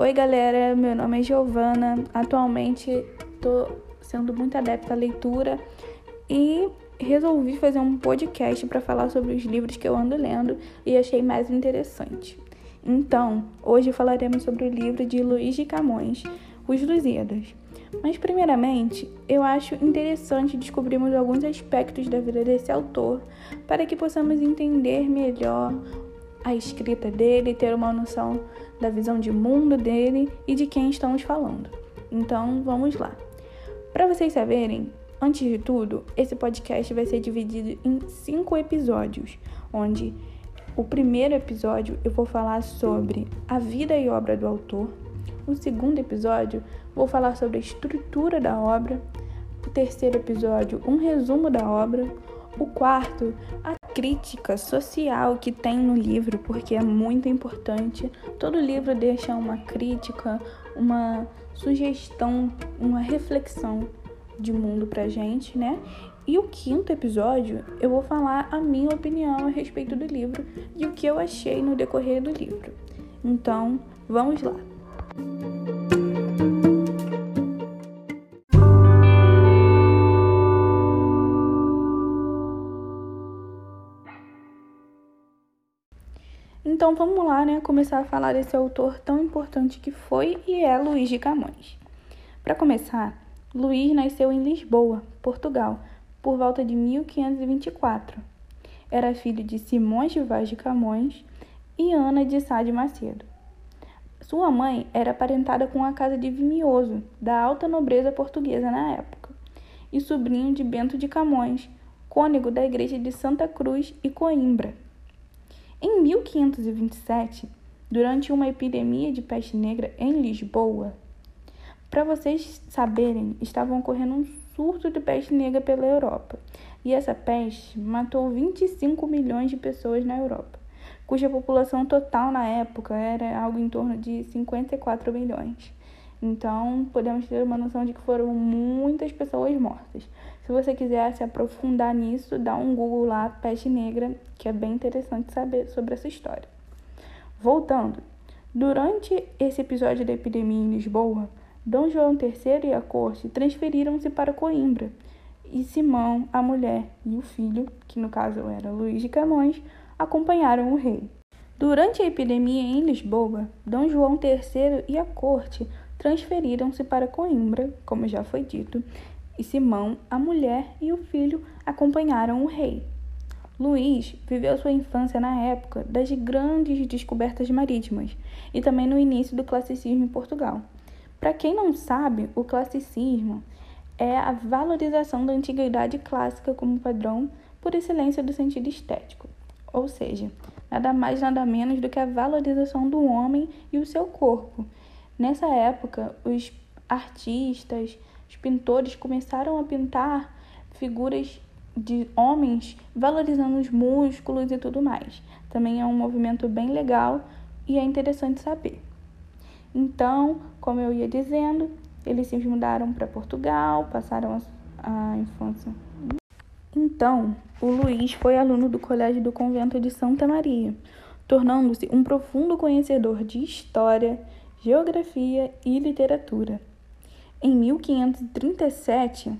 Oi, galera. Meu nome é Giovana. Atualmente estou sendo muito adepta à leitura e resolvi fazer um podcast para falar sobre os livros que eu ando lendo e achei mais interessante. Então, hoje falaremos sobre o livro de Luiz de Camões, Os Lusíadas. Mas, primeiramente, eu acho interessante descobrirmos alguns aspectos da vida desse autor para que possamos entender melhor a escrita dele, ter uma noção da visão de mundo dele e de quem estamos falando. Então, vamos lá. Para vocês saberem, antes de tudo, esse podcast vai ser dividido em cinco episódios, onde o primeiro episódio eu vou falar sobre a vida e obra do autor. O segundo episódio vou falar sobre a estrutura da obra. O terceiro episódio, um resumo da obra. O quarto, a crítica social que tem no livro, porque é muito importante. Todo livro deixa uma crítica, uma sugestão, uma reflexão de mundo pra gente, né? E o quinto episódio, eu vou falar a minha opinião a respeito do livro e o que eu achei no decorrer do livro. Então, vamos lá. Então vamos lá, né, começar a falar desse autor tão importante que foi e é Luís de Camões. Para começar, Luís nasceu em Lisboa, Portugal, por volta de 1524. Era filho de Simões de Vaz de Camões e Ana de Sá de Macedo. Sua mãe era aparentada com a casa de Vimioso, da alta nobreza portuguesa na época, e sobrinho de Bento de Camões, cônego da igreja de Santa Cruz e Coimbra. Em 1527, durante uma epidemia de peste negra em Lisboa, para vocês saberem, estava ocorrendo um surto de peste negra pela Europa, e essa peste matou 25 milhões de pessoas na Europa, cuja população total na época era algo em torno de 54 milhões. Então, podemos ter uma noção de que foram muitas pessoas mortas. Se você quiser se aprofundar nisso, dá um Google lá, peste negra, que é bem interessante saber sobre essa história. Voltando, durante esse episódio da epidemia em Lisboa, Dom João III e a corte transferiram-se para Coimbra, e Simão, a mulher e o filho, que no caso era Luís de Camões, acompanharam o rei. Durante a epidemia em Lisboa, Dom João III e a corte transferiram-se para Coimbra, como já foi dito, e Simão, a mulher e o filho acompanharam o rei. Luís viveu sua infância na época das grandes descobertas marítimas e também no início do classicismo em Portugal. Para quem não sabe, o classicismo é a valorização da antiguidade clássica como padrão por excelência do sentido estético, ou seja, nada mais nada menos do que a valorização do homem e o seu corpo, Nessa época, os artistas, os pintores começaram a pintar figuras de homens valorizando os músculos e tudo mais. Também é um movimento bem legal e é interessante saber. Então, como eu ia dizendo, eles se mudaram para Portugal, passaram a, infância. Então, o Luiz foi aluno do Colégio do Convento de Santa Maria, tornando-se um profundo conhecedor de história, geografia e literatura. Em 1537,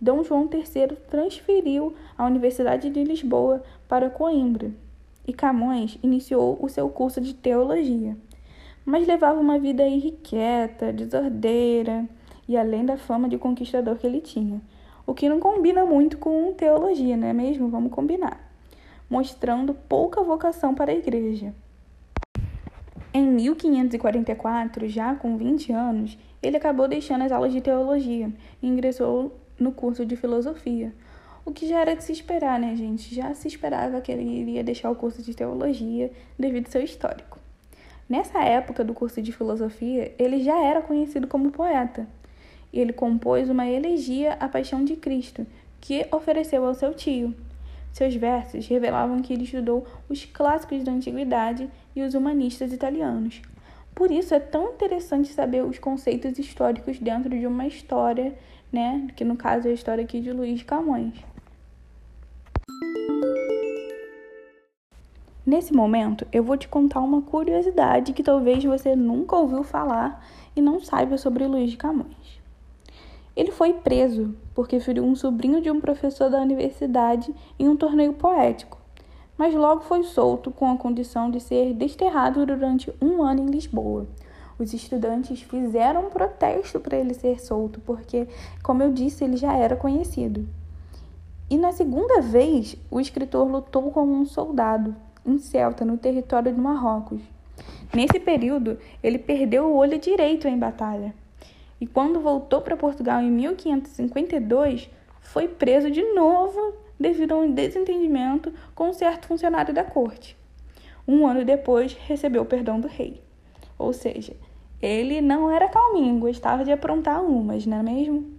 Dom João III transferiu a Universidade de Lisboa para Coimbra e Camões iniciou o seu curso de teologia. Mas levava uma vida irrequieta, desordeira e além da fama de conquistador que ele tinha, o que não combina muito com teologia, não é mesmo? Vamos combinar. Mostrando pouca vocação para a igreja. Em 1544, já com 20 anos, ele acabou deixando as aulas de teologia e ingressou no curso de filosofia. O que já era de se esperar, né, gente? Já se esperava que ele iria deixar o curso de teologia devido ao seu histórico. Nessa época do curso de filosofia, ele já era conhecido como poeta. Ele compôs uma elegia à Paixão de Cristo, que ofereceu ao seu tio. Seus versos revelavam que ele estudou os clássicos da antiguidade e os humanistas italianos. Por isso é tão interessante saber os conceitos históricos dentro de uma história, né, que no caso é a história aqui de Luiz Camões. Nesse momento, eu vou te contar uma curiosidade que talvez você nunca ouviu falar e não saiba sobre Luiz de Camões. Ele foi preso porque feriu um sobrinho de um professor da universidade em um torneio poético, mas logo foi solto com a condição de ser desterrado durante um ano em Lisboa. Os estudantes fizeram um protesto para ele ser solto, porque, como eu disse, ele já era conhecido. E na segunda vez, o escritor lutou como um soldado, em Celta, no território de Marrocos. Nesse período, ele perdeu o olho direito em batalha. E quando voltou para Portugal em 1552, foi preso de novo devido a um desentendimento com um certo funcionário da corte. Um ano depois, recebeu o perdão do rei. Ou seja, ele não era calminho, gostava de aprontar umas, não é mesmo?